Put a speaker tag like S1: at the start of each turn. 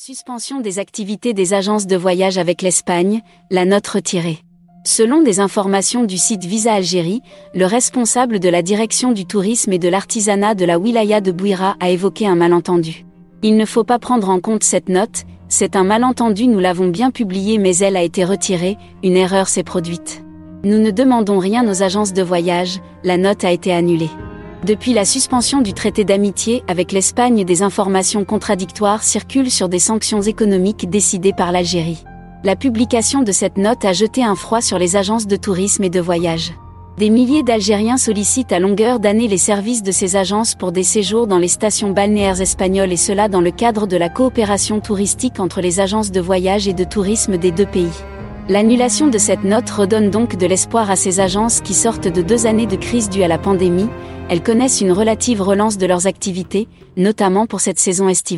S1: Suspension des activités des agences de voyage avec l'Espagne, la note retirée. Selon des informations du site Visa Algérie, le responsable de la direction du tourisme et de l'artisanat de la wilaya de Bouira a évoqué un malentendu. Il ne faut pas prendre en compte cette note, c'est un malentendu, nous l'avons bien publié mais elle a été retirée, une erreur s'est produite. Nous ne demandons rien aux agences de voyage, la note a été annulée. Depuis la suspension du traité d'amitié avec l'Espagne, des informations contradictoires circulent sur des sanctions économiques décidées par l'Algérie. La publication de cette note a jeté un froid sur les agences de tourisme et de voyage. Des milliers d'Algériens sollicitent à longueur d'année les services de ces agences pour des séjours dans les stations balnéaires espagnoles et cela dans le cadre de la coopération touristique entre les agences de voyage et de tourisme des deux pays. L'annulation de cette note redonne donc de l'espoir à ces agences qui sortent de deux années de crise due à la pandémie, elles connaissent une relative relance de leurs activités, notamment pour cette saison estivale.